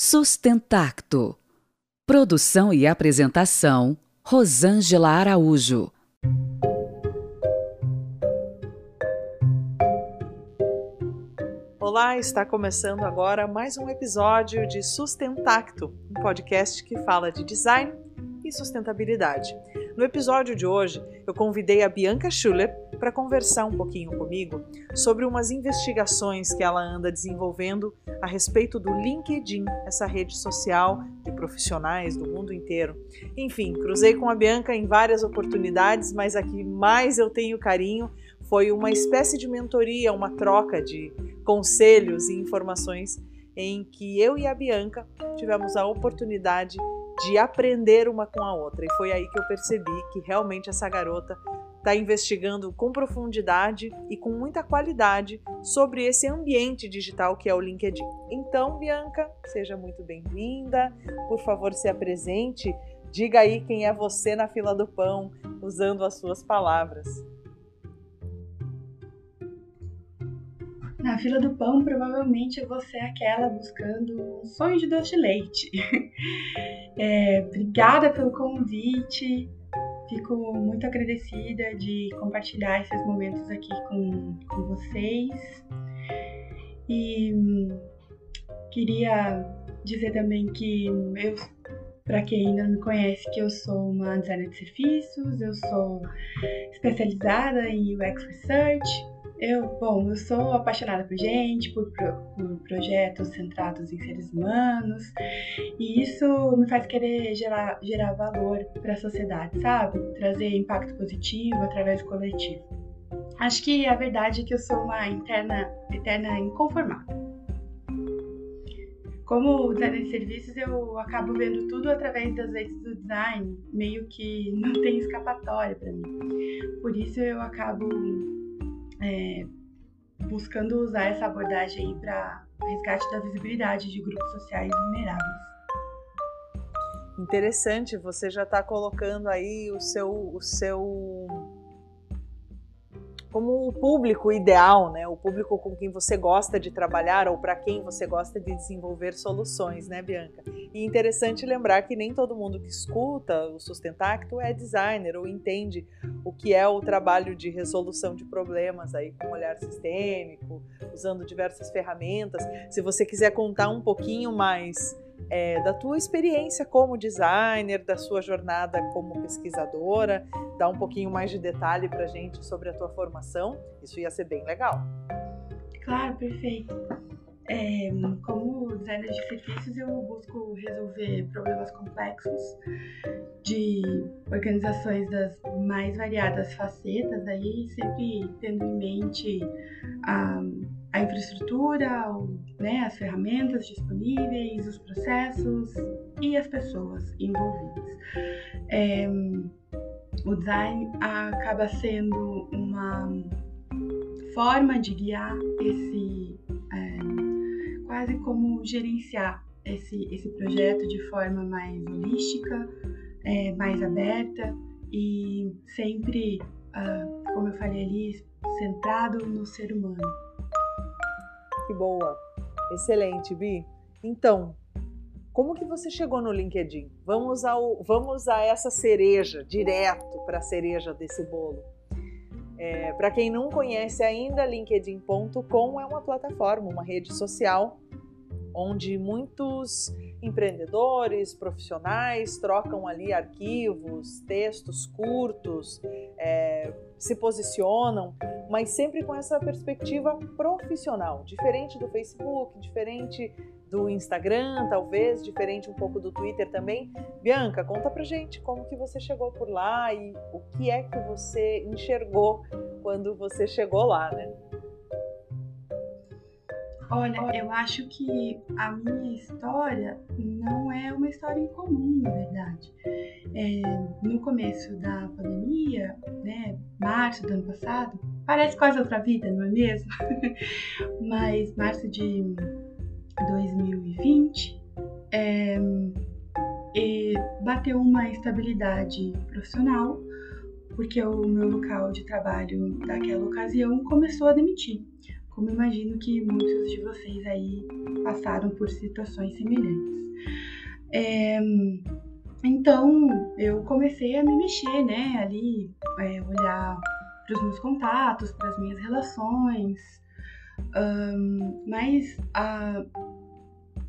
Sustentacto. Produção e apresentação: Rosângela Araújo. Olá, está começando agora mais um episódio de Sustentacto, um podcast que fala de design e sustentabilidade. No episódio de hoje, eu convidei a Bianca Schuller para conversar um pouquinho comigo sobre umas investigações que ela anda desenvolvendo a respeito do LinkedIn, essa rede social de profissionais do mundo inteiro. Enfim, cruzei com a Bianca em várias oportunidades, mas a que mais eu tenho carinho foi uma espécie de mentoria, uma troca de conselhos e informações em que eu e a Bianca tivemos a oportunidade de aprender uma com a outra. E foi aí que eu percebi que realmente essa garota está investigando com profundidade e com muita qualidade sobre esse ambiente digital que é o LinkedIn. Então, Bianca, seja muito bem-vinda. Por favor, se apresente. Diga aí quem é você na fila do pão, usando as suas palavras. Na fila do pão, provavelmente você é aquela buscando um sonho de doce de leite. É, obrigada pelo convite. Fico muito agradecida de compartilhar esses momentos aqui com, com vocês. E hum, queria dizer também que eu, para quem ainda não me conhece, que eu sou uma designer de serviços, eu sou especializada em UX Research, eu, bom, eu sou apaixonada por gente, por, por, projetos centrados em seres humanos, e isso me faz querer gerar, gerar valor para a sociedade, sabe? Trazer impacto positivo através do coletivo. Acho que a verdade é que eu sou uma interna, eterna inconformada. Como designer de serviços, eu acabo vendo tudo através das lentes do design, meio que não tem escapatória para mim. Por isso eu acabo é, buscando usar essa abordagem para resgate da visibilidade de grupos sociais vulneráveis. Interessante, você já está colocando aí o seu, o seu como o público ideal, né? O público com quem você gosta de trabalhar ou para quem você gosta de desenvolver soluções, né, Bianca? E interessante lembrar que nem todo mundo que escuta o Sustentacto é designer ou entende o que é o trabalho de resolução de problemas aí com olhar sistêmico, usando diversas ferramentas. Se você quiser contar um pouquinho mais é, da tua experiência como designer, da sua jornada como pesquisadora, dar um pouquinho mais de detalhe para gente sobre a tua formação, isso ia ser bem legal. Claro, perfeito. É, como designer de serviços, eu busco resolver problemas complexos de organizações das mais variadas facetas, aí sempre tendo em mente a a infraestrutura, né, as ferramentas disponíveis, os processos e as pessoas envolvidas. É, o design acaba sendo uma forma de guiar esse, é, quase como gerenciar esse, esse projeto de forma mais holística, é, mais aberta e sempre, uh, como eu falei ali, centrado no ser humano que boa. Excelente, Bi. Então, como que você chegou no LinkedIn? Vamos, ao, vamos a essa cereja, direto para a cereja desse bolo. É, para quem não conhece ainda, LinkedIn.com é uma plataforma, uma rede social onde muitos empreendedores, profissionais trocam ali arquivos, textos curtos, é, se posicionam, mas sempre com essa perspectiva profissional, diferente do Facebook, diferente do Instagram, talvez, diferente um pouco do Twitter também. Bianca, conta pra gente como que você chegou por lá e o que é que você enxergou quando você chegou lá, né? Olha, eu acho que a minha história não é uma história incomum, na verdade. É, no começo da pandemia, né, março do ano passado, parece quase outra vida, não é mesmo? Mas março de 2020, é, bateu uma estabilidade profissional, porque o meu local de trabalho daquela ocasião começou a demitir como imagino que muitos de vocês aí passaram por situações semelhantes. É, então eu comecei a me mexer, né, ali, é, olhar para os meus contatos, para as minhas relações, um, mas a,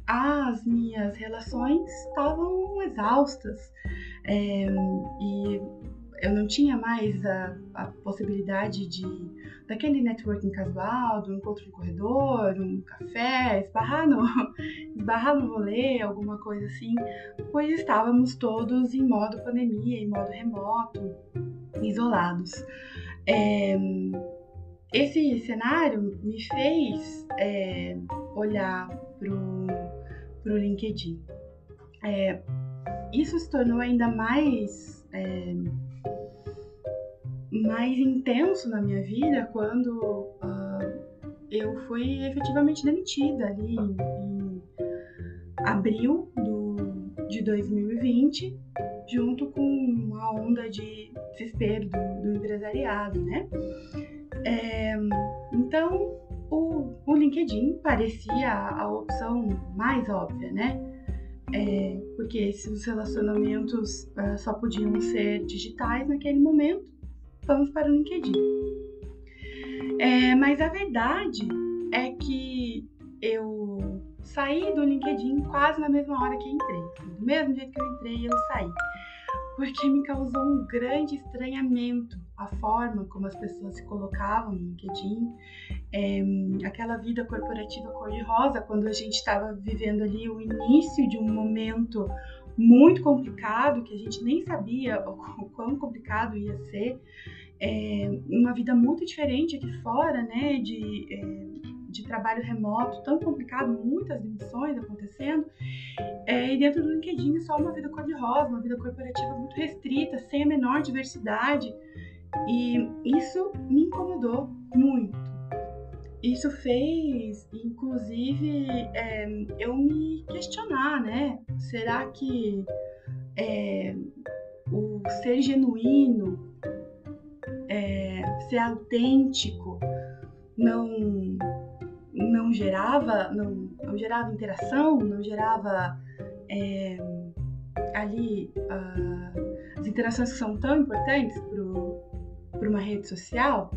as minhas relações estavam exaustas é, e eu não tinha mais a, a, possibilidade de daquele networking casual, do encontro no corredor, um café, esbarrar no, esbarrar no rolê, alguma coisa assim, pois estávamos todos em modo pandemia, em modo remoto, isolados. É, esse cenário me fez é, olhar para o LinkedIn. É, isso se tornou ainda mais, é, mais intenso na minha vida quando uh, eu fui efetivamente demitida ali em, abril do, de 2020, junto com uma onda de desespero do, do empresariado, né? É, então, o, o, LinkedIn parecia a, a, opção mais óbvia, né? É, porque se os relacionamentos uh, só podiam ser digitais naquele momento, vamos para o LinkedIn. É, mas a verdade é que eu saí do LinkedIn quase na mesma hora que entrei. Do mesmo jeito que eu entrei, eu saí porque me causou um grande estranhamento a forma como as pessoas se colocavam no LinkedIn, é, aquela vida corporativa cor-de-rosa, quando a gente estava vivendo ali o início de um momento muito complicado, que a gente nem sabia o quão complicado ia ser, é, uma vida muito diferente aqui fora, né, de, é, de trabalho remoto, tão complicado, muitas demissões acontecendo, é, e dentro do LinkedIn só uma vida cor-de-rosa, uma vida corporativa muito restrita, sem a menor diversidade, e isso me incomodou muito. Isso fez, inclusive, é, eu me questionar, né? Será que é, o ser genuíno, é, ser autêntico, não não gerava, não, não gerava interação, não gerava é, ali uh, as interações que são tão importantes para uma rede social.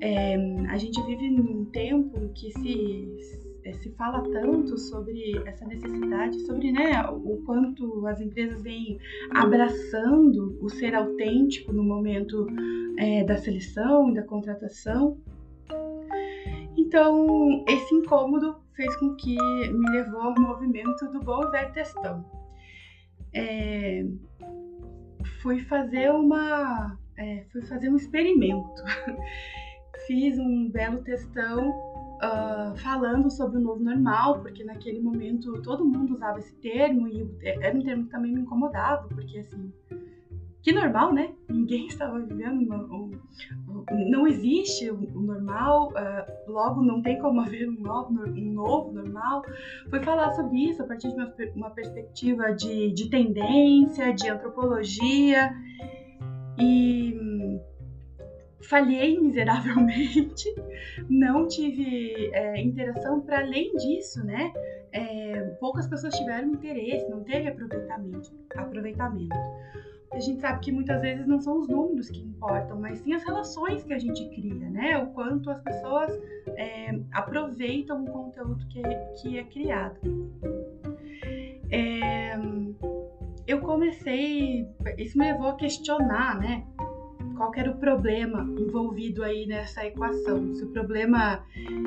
É, a gente vive num tempo em que se, se fala tanto sobre essa necessidade, sobre né, o quanto as empresas vêm abraçando o ser autêntico no momento é, da seleção e da contratação. Então, esse incômodo fez com que me levou ao movimento do bom velho textão. É, fui fazer uma, é, fui fazer um experimento. Fiz um belo textão uh, falando sobre o novo normal, porque naquele momento todo mundo usava esse termo e era um termo que também me incomodava, porque assim, que normal, né? Ninguém estava vivendo uma, um, não existe o, normal, uh, logo não tem como haver um novo, um novo normal. Foi falar sobre isso a partir de uma, uma perspectiva de, de tendência, de antropologia e falhei miseravelmente, não tive é, interação para além disso, né? É, poucas pessoas tiveram interesse, não teve aproveitamento. aproveitamento a gente sabe que muitas vezes não são os números que importam, mas sim as relações que a gente cria, né? O quanto as pessoas é, aproveitam o conteúdo que, que é criado. É, eu comecei, isso me levou a questionar, né? Qual era o problema envolvido aí nessa equação? Se o problema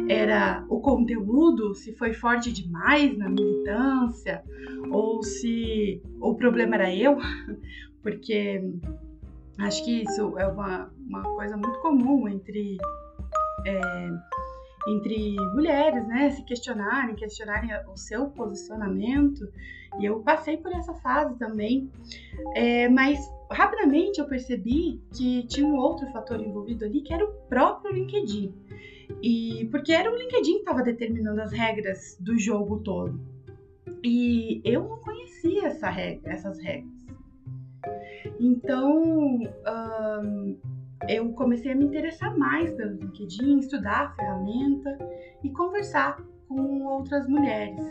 era o conteúdo, se foi forte demais na militância, ou se o problema era eu, porque acho que isso é uma, uma coisa muito comum entre, é, entre mulheres, né? Se questionarem, questionarem o seu posicionamento. E eu passei por essa fase também, é, mas rapidamente eu percebi que tinha um outro fator envolvido ali, que era o próprio LinkedIn. E porque era o LinkedIn que estava determinando as regras do jogo todo. E eu não conhecia essa regra, essas regras. Então, um, eu comecei a me interessar mais pelo LinkedIn, estudar a ferramenta e conversar com outras mulheres.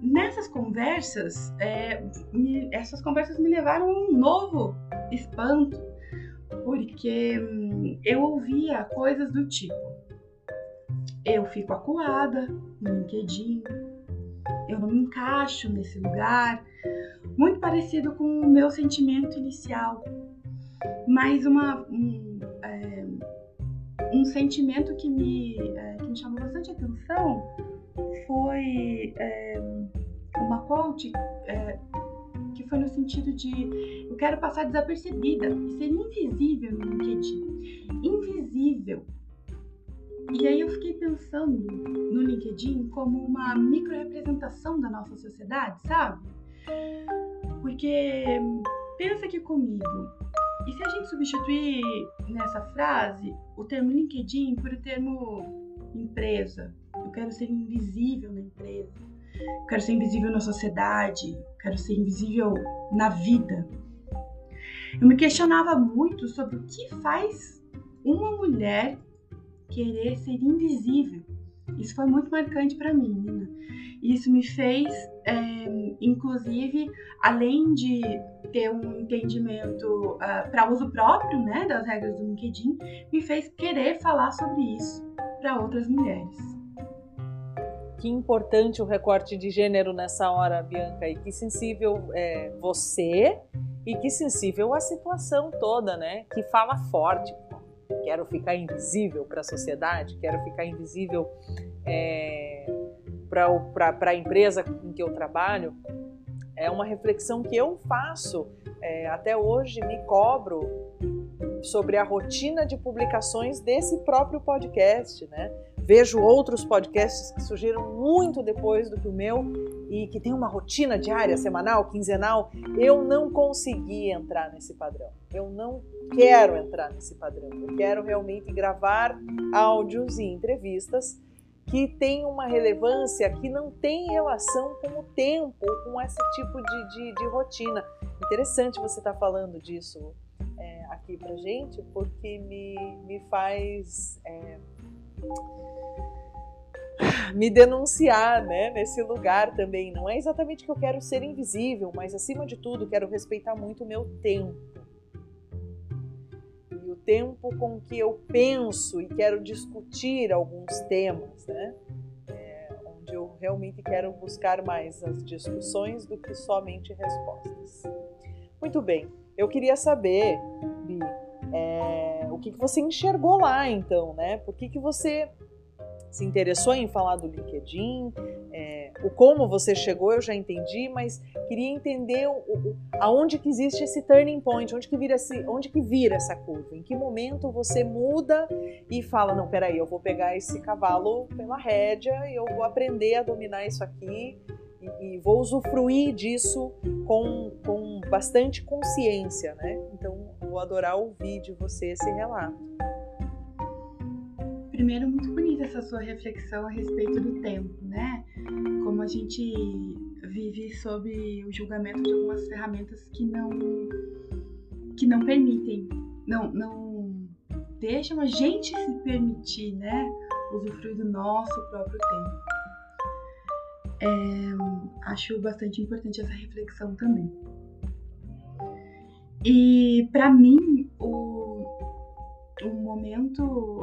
Nessas conversas, é, me, essas conversas me levaram a um novo espanto, porque hum, eu ouvia coisas do tipo: eu fico acuada no LinkedIn, eu não me encaixo nesse lugar, muito parecido com o meu sentimento inicial, mas uma, um, é, um sentimento que me, é, que me chamou bastante atenção foi é, uma quote é, que foi no sentido de eu quero passar desapercebida e ser invisível no LinkedIn. Invisível. E aí eu fiquei pensando no LinkedIn como uma microrepresentação da nossa sociedade, sabe? Porque pensa aqui comigo, e se a gente substituir nessa frase o termo LinkedIn por o termo empresa? Eu quero ser invisível na empresa. Eu quero ser invisível na sociedade. Eu quero ser invisível na vida. Eu me questionava muito sobre o que faz uma mulher querer ser invisível. Isso foi muito marcante para mim, Nina. Isso me fez, é, inclusive, além de ter um entendimento uh, ah, para uso próprio né, das regras do LinkedIn, me fez querer falar sobre isso para outras mulheres. Que importante o recorte de gênero nessa hora, Bianca, e que sensível é, você e que sensível a situação toda, né? Que fala forte. Quero ficar invisível para a sociedade, quero ficar invisível é, para a empresa em que eu trabalho, é uma reflexão que eu faço é, até hoje, me cobro sobre a rotina de publicações desse próprio podcast, né? Vejo outros podcasts que surgiram muito depois do que o meu e que tem uma rotina diária, semanal, quinzenal. Eu não consegui entrar nesse padrão. Eu não quero entrar nesse padrão. Eu quero realmente gravar áudios e entrevistas que tem uma relevância que não tem relação com o tempo, com esse tipo de, de, de rotina. Interessante você estar tá falando disso é, aqui pra gente, porque me, me faz é, me denunciar né, nesse lugar também. Não é exatamente que eu quero ser invisível, mas acima de tudo quero respeitar muito o meu tempo tempo com que eu penso e quero discutir alguns temas, né? É, onde eu realmente quero buscar mais as discussões do que somente respostas. Muito bem, eu queria saber, Bi, é, o que, que você enxergou lá então, né? Por que, que você se interessou em falar do LinkedIn, é, o como você chegou eu já entendi, mas queria entender o, o, aonde que existe esse turning point, onde que, vira esse, onde que vira essa curva, em que momento você muda e fala, não, peraí, eu vou pegar esse cavalo pela rédea e eu vou aprender a dominar isso aqui e, e vou usufruir disso com, com bastante consciência, né? Então, vou adorar ouvir de você esse relato. Primeiro, muito bonita essa sua reflexão a respeito do tempo, né? Como a gente vive sob o julgamento de algumas ferramentas que não que não permitem, não não deixam a gente se permitir, né? Usufruir do nosso próprio tempo. É, acho bastante importante essa reflexão também. E para mim, o, o momento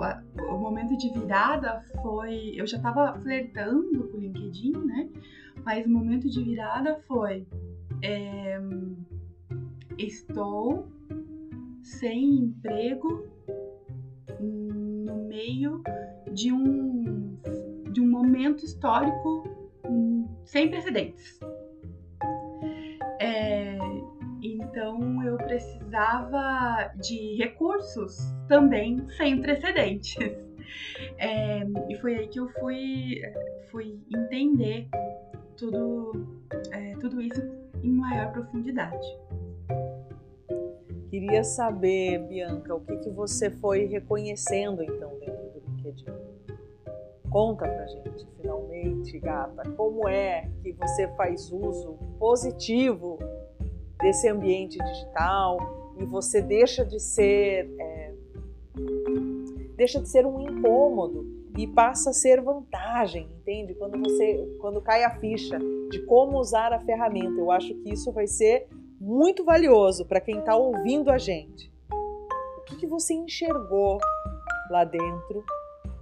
o momento de virada foi eu já estava flertando com o LinkedIn né? Mas o momento de virada foi é, estou sem emprego no meio de um de um momento histórico sem precedentes. É, então eu precisava de recursos também sem precedentes. É, e foi aí que eu fui, fui entender tudo, é, tudo isso em maior profundidade. Queria saber, Bianca, o que, que você foi reconhecendo então dentro do LinkedIn? Conta pra gente, finalmente, gata, como é que você faz uso positivo desse ambiente digital e você deixa de ser é, deixa de ser um incômodo e passa a ser vantagem, entende? Quando você, quando cai a ficha de como usar a ferramenta, eu acho que isso vai ser muito valioso para quem está ouvindo a gente. O que, que você enxergou lá dentro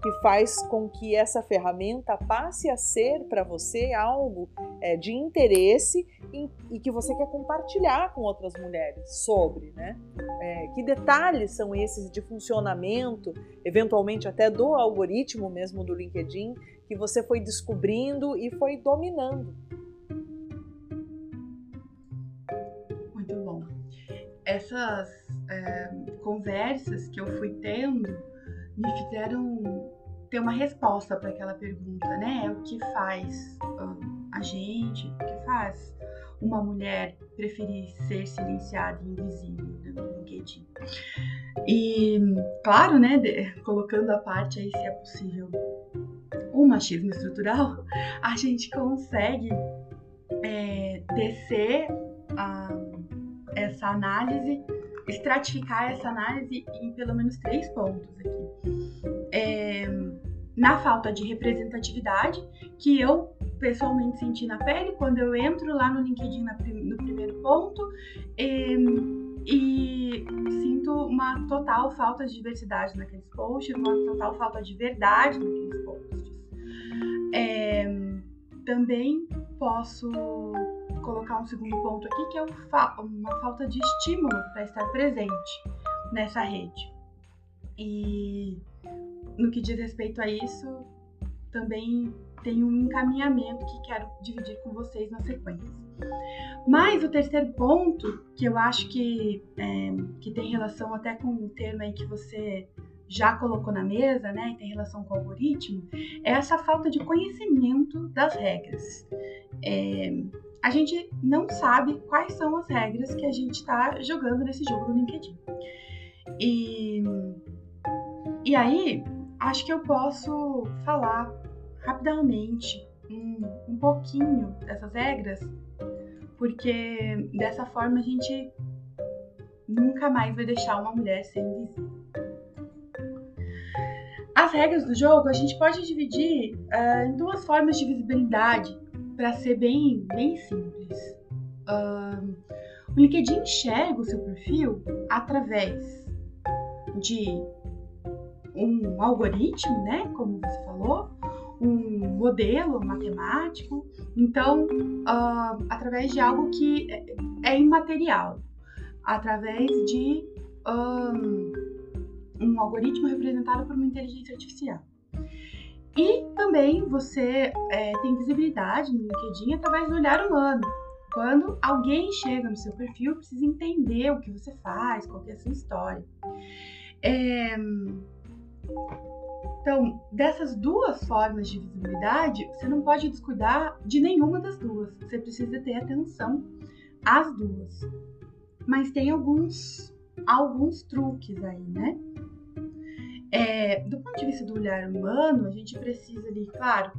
que faz com que essa ferramenta passe a ser para você algo é, de interesse e, e, que você quer compartilhar com outras mulheres sobre, né? É, que detalhes são esses de funcionamento, eventualmente até do algoritmo mesmo do LinkedIn, que você foi descobrindo e foi dominando? Muito bom. Essas é, conversas que eu fui tendo me fizeram ter uma resposta para aquela pergunta, né? O que faz uh, a gente, o que faz uma mulher preferir ser silenciada e invisível né, no LinkedIn? E, claro, né, de, colocando a parte aí se é possível o machismo estrutural, a gente consegue é, descer a, essa análise estratificar essa análise em pelo menos três pontos aqui. É, na falta de representatividade, que eu pessoalmente senti na pele quando eu entro lá no LinkedIn no primeiro ponto e, e sinto uma total falta de diversidade naqueles posts, uma total falta de verdade naqueles posts. É, também posso colocar um segundo ponto aqui, que é uma falta de estímulo para estar presente nessa rede. E no que diz respeito a isso, também tem um encaminhamento que quero dividir com vocês na sequência. Mas o terceiro ponto, que eu acho que, é, que tem relação até com o termo aí que você já colocou na mesa, né, e tem relação com o algoritmo, é essa falta de conhecimento das regras. É, a gente não sabe quais são as regras que a gente está jogando nesse jogo do LinkedIn. E, e aí, acho que eu posso falar rapidamente um, um pouquinho dessas regras, porque dessa forma a gente nunca mais vai deixar uma mulher ser invisível. As regras do jogo a gente pode dividir uh, em duas formas de visibilidade para ser bem, bem simples. Uh, o LinkedIn enxerga o seu perfil através de um algoritmo, né, como você falou, um modelo matemático, então uh, através de algo que é, é imaterial, através de um, um algoritmo representado por uma inteligência artificial. E também você é, tem visibilidade no LinkedIn através do olhar humano. Quando alguém chega no seu perfil, precisa entender o que você faz, qual é a sua história. É... Então, dessas duas formas de visibilidade, você não pode descuidar de nenhuma das duas. Você precisa ter atenção às duas. Mas tem alguns, alguns truques aí, né? É, do ponto de vista do olhar humano, a gente precisa ali, claro,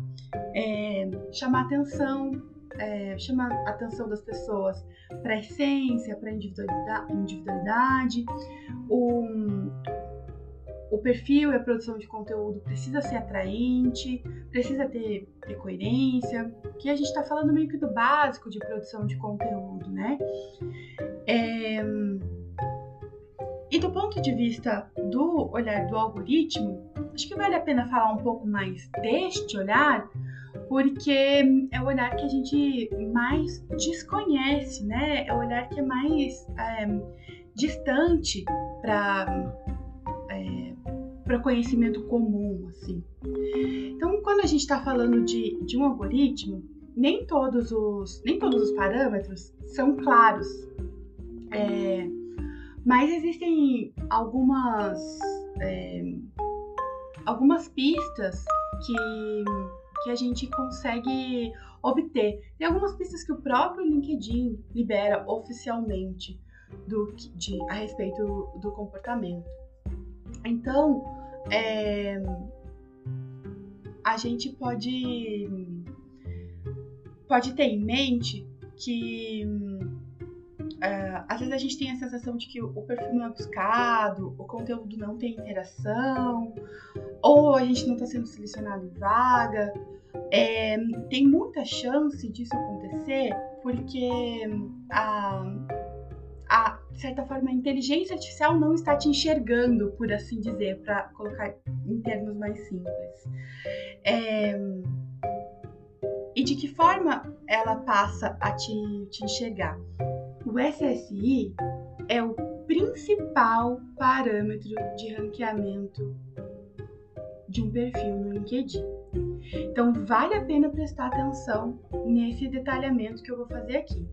é, chamar atenção, é, chamar atenção das pessoas para a essência, para a individualidade, individualidade. O, o perfil e a produção de conteúdo precisa ser atraente, precisa ter, ter coerência, que a gente está falando meio que do básico de produção de conteúdo, né? É, e do ponto de vista do olhar do algoritmo, acho que vale a pena falar um pouco mais deste olhar, porque é o olhar que a gente mais desconhece, né? É o olhar que é mais é, distante para para conhecimento comum, assim. Então, quando a gente está falando de, de um algoritmo, nem todos os nem todos os parâmetros são claros. É, mas existem algumas, é, algumas pistas que, que a gente consegue obter. Tem algumas pistas que o próprio LinkedIn libera oficialmente do, de, a respeito do comportamento. Então, é, a gente pode, pode ter em mente que uh, às vezes a gente tem a sensação de que o perfil não é buscado, o conteúdo não tem interação, ou a gente não está sendo selecionado em vaga. É, tem muita chance disso acontecer porque a, certa forma, a inteligência artificial não está te enxergando, por assim dizer, para colocar em termos mais simples. É, e de que forma ela passa a te, te enxergar? O SSI é o principal parâmetro de ranqueamento de um perfil no LinkedIn. Então, vale a pena prestar atenção nesse detalhamento que eu vou fazer aqui.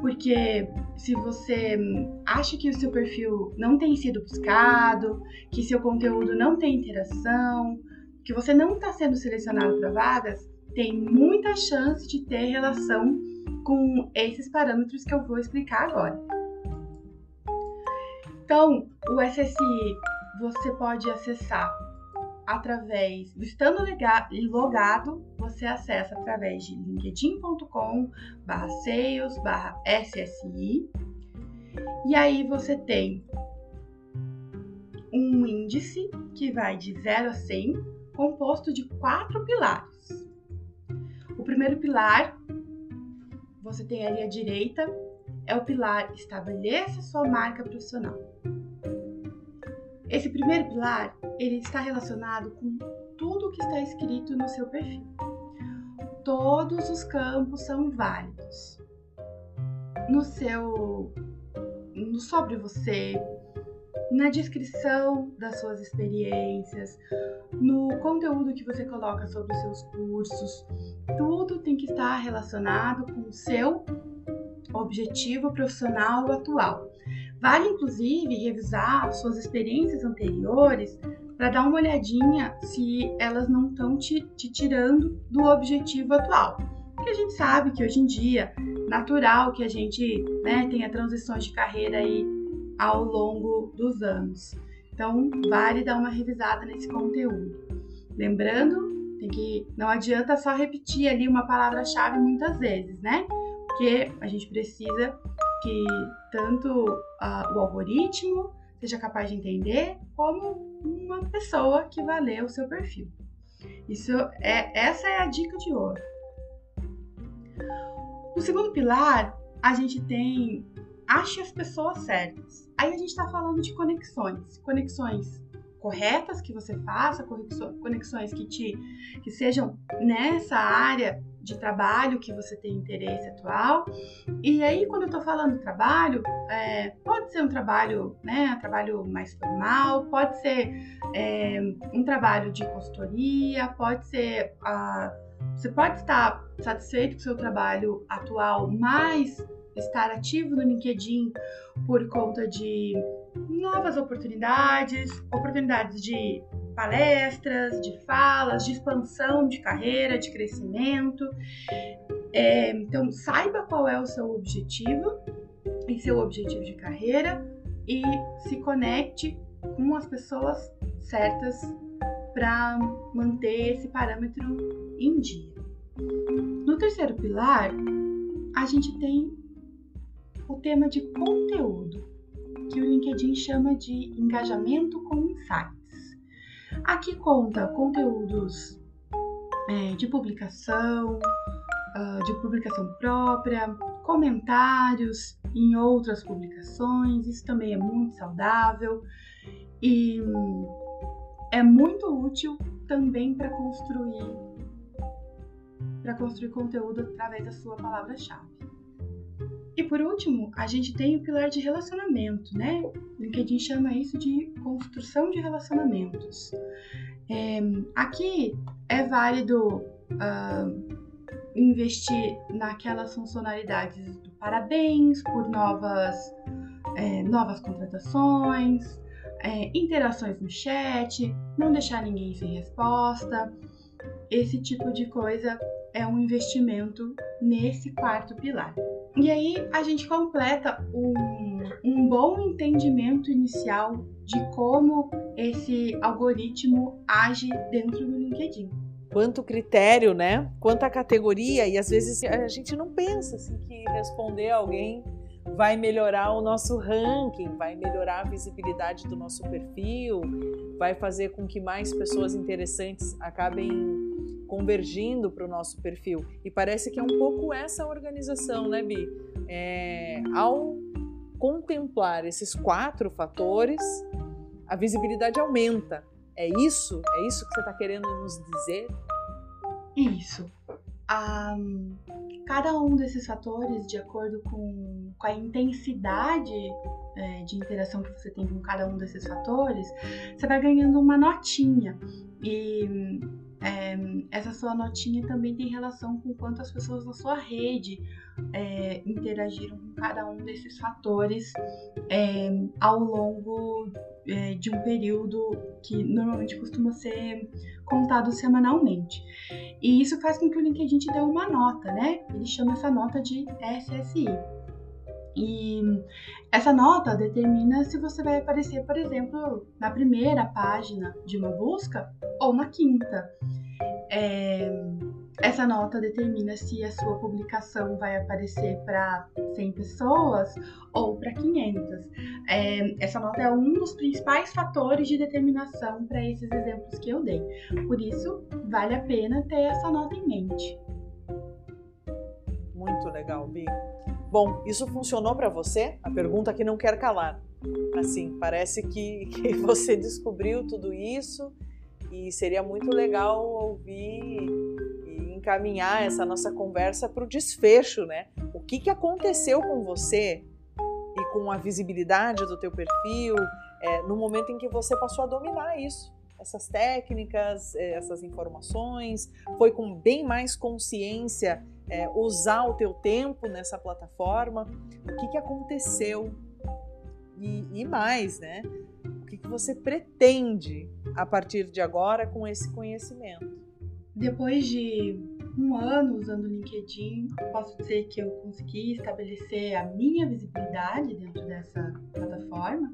Porque se você acha que o seu perfil não tem sido buscado, que seu conteúdo não tem interação, que você não está sendo selecionado para vagas, tem muita chance de ter relação com esses parâmetros que eu vou explicar agora. Então, o SSI você pode acessar através do estando logado, você acessa através de linkedin.com sales SSI e aí você tem um índice que vai de 0 a 100 composto de quatro pilares. O primeiro pilar, você tem ali à direita, é o pilar estabeleça sua marca profissional. Esse primeiro pilar, ele está relacionado com tudo que está escrito no seu perfil. Todos os campos são válidos. No seu no sobre você, na descrição das suas experiências, no conteúdo que você coloca sobre os seus cursos, tudo tem que estar relacionado com o seu objetivo profissional atual. Vale inclusive revisar suas experiências anteriores para dar uma olhadinha se elas não estão te, te, tirando do objetivo atual. Porque a gente sabe que hoje em dia, natural que a gente né, tenha transições de carreira aí ao longo dos anos. Então, vale dar uma revisada nesse conteúdo. Lembrando, tem que não adianta só repetir ali uma palavra-chave muitas vezes, né? Porque a gente precisa que tanto uh, o algoritmo seja capaz de entender, como uma pessoa que vai ler o seu perfil. Isso é, essa é a dica de ouro. No segundo pilar, a gente tem ache as pessoas certas. Aí a gente está falando de conexões, conexões corretas que você faça, conexões que te que sejam nessa área de trabalho que você tem interesse atual. E aí, quando eu estou falando trabalho, é, pode ser um trabalho, né, um trabalho mais formal, pode ser é, um trabalho de consultoria, pode ser. Uh, você pode estar satisfeito com o seu trabalho atual, mas estar ativo no LinkedIn por conta de novas oportunidades, oportunidades de palestras, de falas, de expansão de carreira, de crescimento. É, então, saiba qual é o seu objetivo e seu objetivo de carreira e se conecte com as pessoas certas para manter esse parâmetro em dia. No terceiro pilar, a gente tem o tema de conteúdo, que o LinkedIn chama de engajamento com insights. Aqui conta conteúdos é, de publicação, uh, de publicação própria, comentários em outras publicações, isso também é muito saudável e é muito útil também para construir para construir conteúdo através da sua palavra-chave. Por último, a gente tem o pilar de relacionamento, né? O LinkedIn chama isso de construção de relacionamentos. É, aqui é válido uh, investir naquelas funcionalidades do parabéns por novas, é, novas contratações, é, interações no chat, não deixar ninguém sem resposta. Esse tipo de coisa é um investimento nesse quarto pilar. E aí a gente completa um, um bom entendimento inicial de como esse algoritmo age dentro do LinkedIn. Quanto critério, né? Quanta categoria, e às vezes a gente não pensa assim, que responder alguém vai melhorar o nosso ranking, vai melhorar a visibilidade do nosso perfil, vai fazer com que mais pessoas interessantes acabem convergindo para o nosso perfil. E parece que é um pouco essa organização, né, Bi? É, ao contemplar esses quatro fatores, a visibilidade aumenta. É isso? É isso que você está querendo nos dizer? Isso. Um, cada um desses fatores, de acordo com, com a intensidade é, de interação que você tem com cada um desses fatores, você vai ganhando uma notinha. E é, essa sua notinha também tem relação com quantas pessoas na sua rede é, interagiram com cada um desses fatores é, ao longo é, de um período que normalmente costuma ser contado semanalmente. E isso faz com que o LinkedIn te dê uma nota, né? Ele chama essa nota de SSI. E essa nota determina se você vai aparecer, por exemplo, na primeira página de uma busca ou na quinta. É, essa nota determina se a sua publicação vai aparecer para 100 pessoas ou para 500. É, essa nota é um dos principais fatores de determinação para esses exemplos que eu dei. Por isso, vale a pena ter essa nota em mente. Muito legal, Bi. Bom, isso funcionou para você? A pergunta que não quer calar. Assim, parece que, que você descobriu tudo isso e seria muito legal ouvir e encaminhar essa nossa conversa para o desfecho, né? O que, que aconteceu com você e com a visibilidade do teu perfil é, no momento em que você passou a dominar isso? Essas técnicas, é, essas informações, foi com bem mais consciência é, usar o teu tempo nessa plataforma, o que, que aconteceu e, e mais, né? O que, que você pretende a partir de agora com esse conhecimento? Depois de um ano usando o LinkedIn, posso dizer que eu consegui estabelecer a minha visibilidade dentro dessa plataforma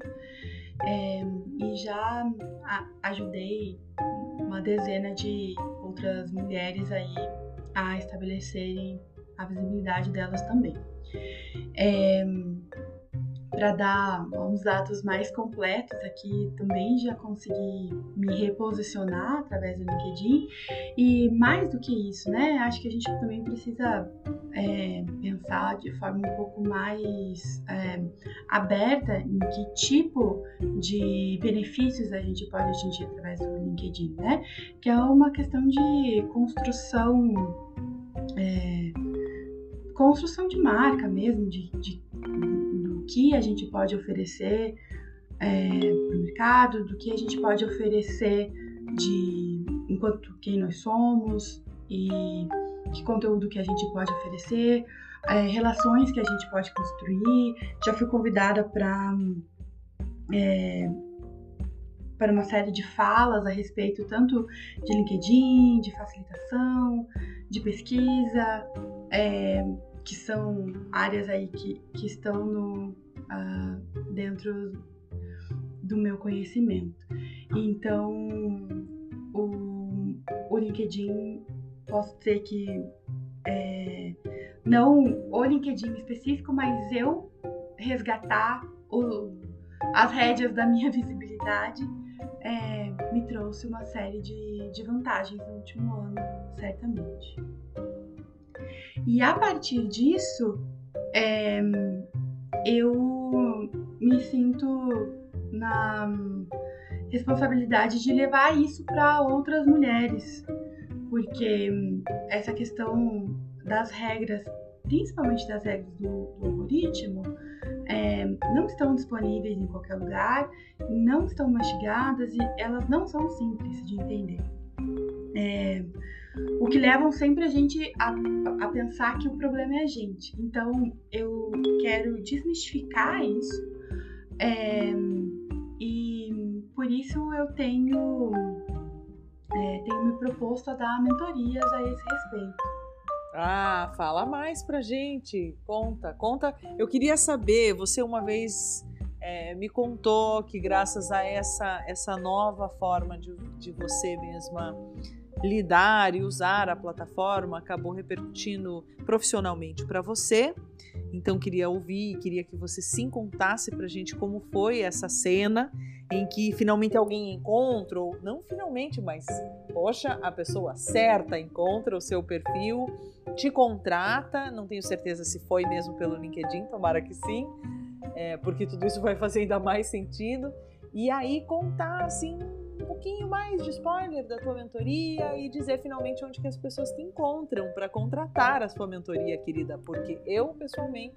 é, e já ajudei uma dezena de outras mulheres aí a estabelecerem a visibilidade delas também. É, para dar uns dados mais completos aqui, também já consegui me reposicionar através do LinkedIn. E mais do que isso, né? Acho que a gente também precisa é, pensar de forma um pouco mais é, aberta em que tipo de benefícios a gente pode atingir através do LinkedIn, né? Que é uma questão de construção. É, construção de marca mesmo, de, de que a gente pode oferecer é, para o mercado, do que a gente pode oferecer de enquanto quem nós somos e que conteúdo que a gente pode oferecer, é, relações que a gente pode construir. Já fui convidada para é, para uma série de falas a respeito tanto de LinkedIn, de facilitação, de pesquisa, é, que são áreas aí que, que estão no, uh, dentro do meu conhecimento. Então, o, o LinkedIn, posso dizer que é, não o LinkedIn específico, mas eu resgatar o, as rédeas da minha visibilidade é, me trouxe uma série de, de vantagens no último ano, certamente. E a partir disso, é, eu me sinto na responsabilidade de levar isso para outras mulheres, porque essa questão das regras, principalmente das regras do, do algoritmo, é, não estão disponíveis em qualquer lugar, não estão mastigadas e elas não são simples de entender. É, o que levam sempre a gente a, a pensar que o problema é a gente. Então, eu quero desmistificar isso é, e por isso eu tenho, é, tenho me proposto a dar mentorias a esse respeito. Ah, fala mais pra gente. Conta, conta. Eu queria saber, você uma vez é, me contou que graças a essa, essa nova forma de, de você mesma lidar e usar a plataforma acabou repercutindo profissionalmente para você. Então queria ouvir, queria que você sim contasse para a gente como foi essa cena em que finalmente alguém encontra, ou não finalmente, mas poxa, a pessoa certa encontra o seu perfil, te contrata, não tenho certeza se foi mesmo pelo LinkedIn, tomara que sim, é, porque tudo isso vai fazer ainda mais sentido. E aí contar assim um pouquinho mais de spoiler da tua mentoria e dizer finalmente onde que as pessoas te encontram para contratar a sua mentoria, querida, porque eu pessoalmente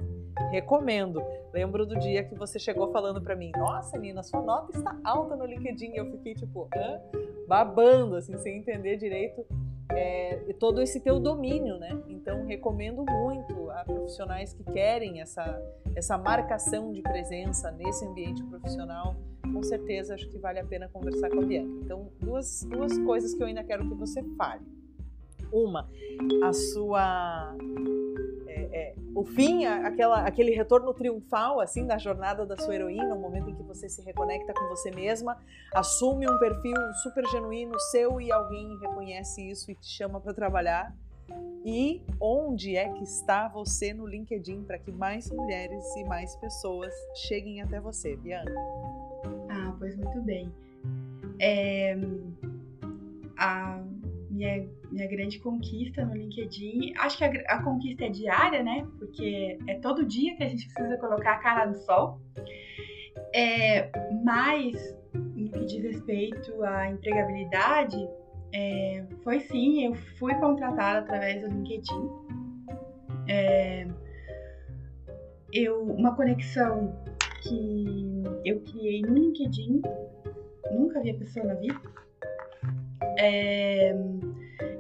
recomendo. Lembro do dia que você chegou falando para mim: "Nossa, Nina, sua nota está alta no LinkedIn". Eu fiquei tipo, Hã? babando assim, sem entender direito é, todo esse teu domínio, né? Então recomendo muito a profissionais que querem essa essa marcação de presença nesse ambiente profissional com certeza acho que vale a pena conversar com a Bianca. Então, duas, duas coisas que eu ainda quero que você fale. Uma, a sua. É, é, o fim, aquela, aquele retorno triunfal assim da jornada da sua heroína, o momento em que você se reconecta com você mesma, assume um perfil super genuíno seu e alguém reconhece isso e te chama para trabalhar. E onde é que está você no LinkedIn para que mais mulheres e mais pessoas cheguem até você, Bianca? pois muito bem. É, a minha, minha grande conquista no LinkedIn, acho que a, a, conquista é diária, né? Porque é todo dia que a gente precisa colocar a cara no sol. É, mas, no que diz respeito à empregabilidade, é, foi sim, eu fui contratada através do LinkedIn. É, eu, uma conexão que eu criei no LinkedIn, nunca vi a pessoa na vida. É,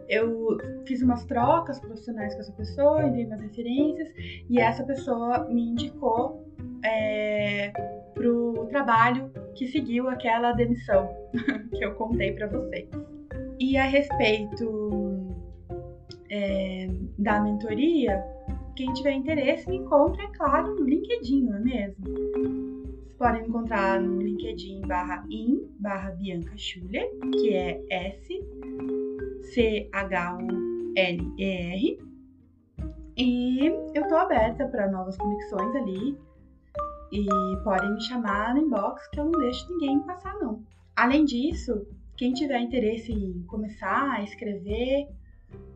eu fiz umas trocas profissionais com essa pessoa, enviei umas referências e essa pessoa me indicou é, pro trabalho que seguiu aquela demissão que eu contei para vocês. E a respeito é, da mentoria, quem tiver interesse me encontra, é claro, no LinkedIn, não é mesmo? Podem me encontrar no LinkedIn barra in barra Bianca Schuller, que é S-C-H-U-L-E-R. E eu tô aberta para novas conexões ali. E podem me chamar no inbox que eu não deixo ninguém passar, não. Além disso, quem tiver interesse em começar a escrever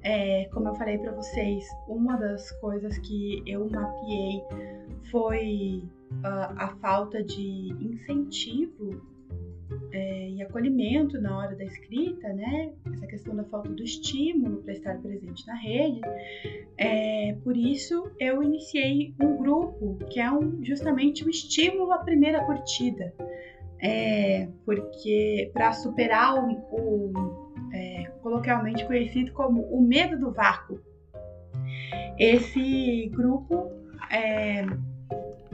é, como eu falei para vocês, uma das coisas que eu mapeei foi uh, a falta de incentivo é, e acolhimento na hora da escrita, né? Essa questão da falta do estímulo para estar presente na rede. É, por isso, eu iniciei um grupo que é um, justamente o estímulo à primeira curtida. É, porque para superar o, o é, coloquialmente conhecido como o medo do vácuo. Esse grupo é,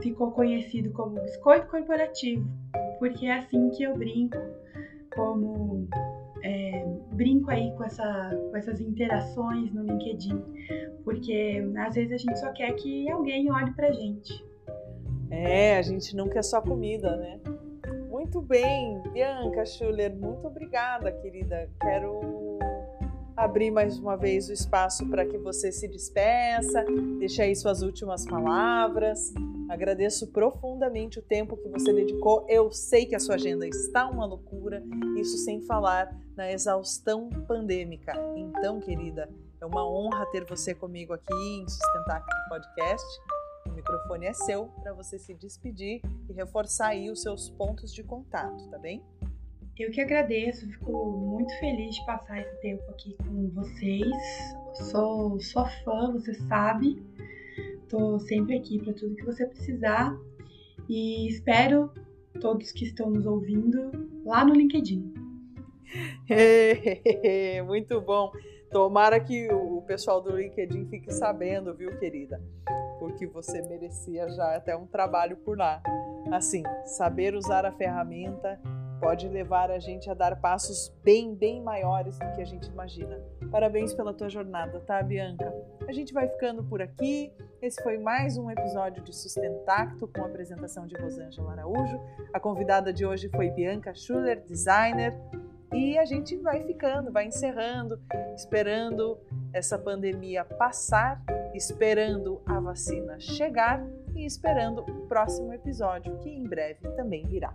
ficou conhecido como biscoito corporativo, porque é assim que eu brinco, como é, brinco aí com, essa, com essas interações no LinkedIn, porque às vezes a gente só quer que alguém olhe pra gente. É, a gente não quer só comida, né? Muito bem, Bianca Schuller, muito obrigada, querida. Quero abrir mais uma vez o espaço para que você se despeça, deixe aí suas últimas palavras. Agradeço profundamente o tempo que você dedicou. Eu sei que a sua agenda está uma loucura, isso sem falar na exaustão pandêmica. Então, querida, é uma honra ter você comigo aqui em Sustentar aqui Podcast microfone é seu para você se despedir e reforçar aí os seus pontos de contato, tá bem? Eu que agradeço, fico muito feliz de passar esse tempo aqui com vocês. Sou sua fã, você sabe. Tô sempre aqui para tudo que você precisar e espero todos que estão nos ouvindo lá no LinkedIn. Muito bom. Tomara que o pessoal do LinkedIn fique sabendo, viu, querida? Porque você merecia já até um trabalho por lá. Assim, saber usar a ferramenta pode levar a gente a dar passos bem, bem maiores do que a gente imagina. Parabéns pela tua jornada, tá, Bianca? A gente vai ficando por aqui. Esse foi mais um episódio de Sustentacto com a apresentação de Rosângela Araújo. A convidada de hoje foi Bianca Schuller, designer E a gente vai ficando, vai encerrando, esperando essa pandemia passar, esperando a vacina chegar e esperando o próximo episódio, que em breve também virá.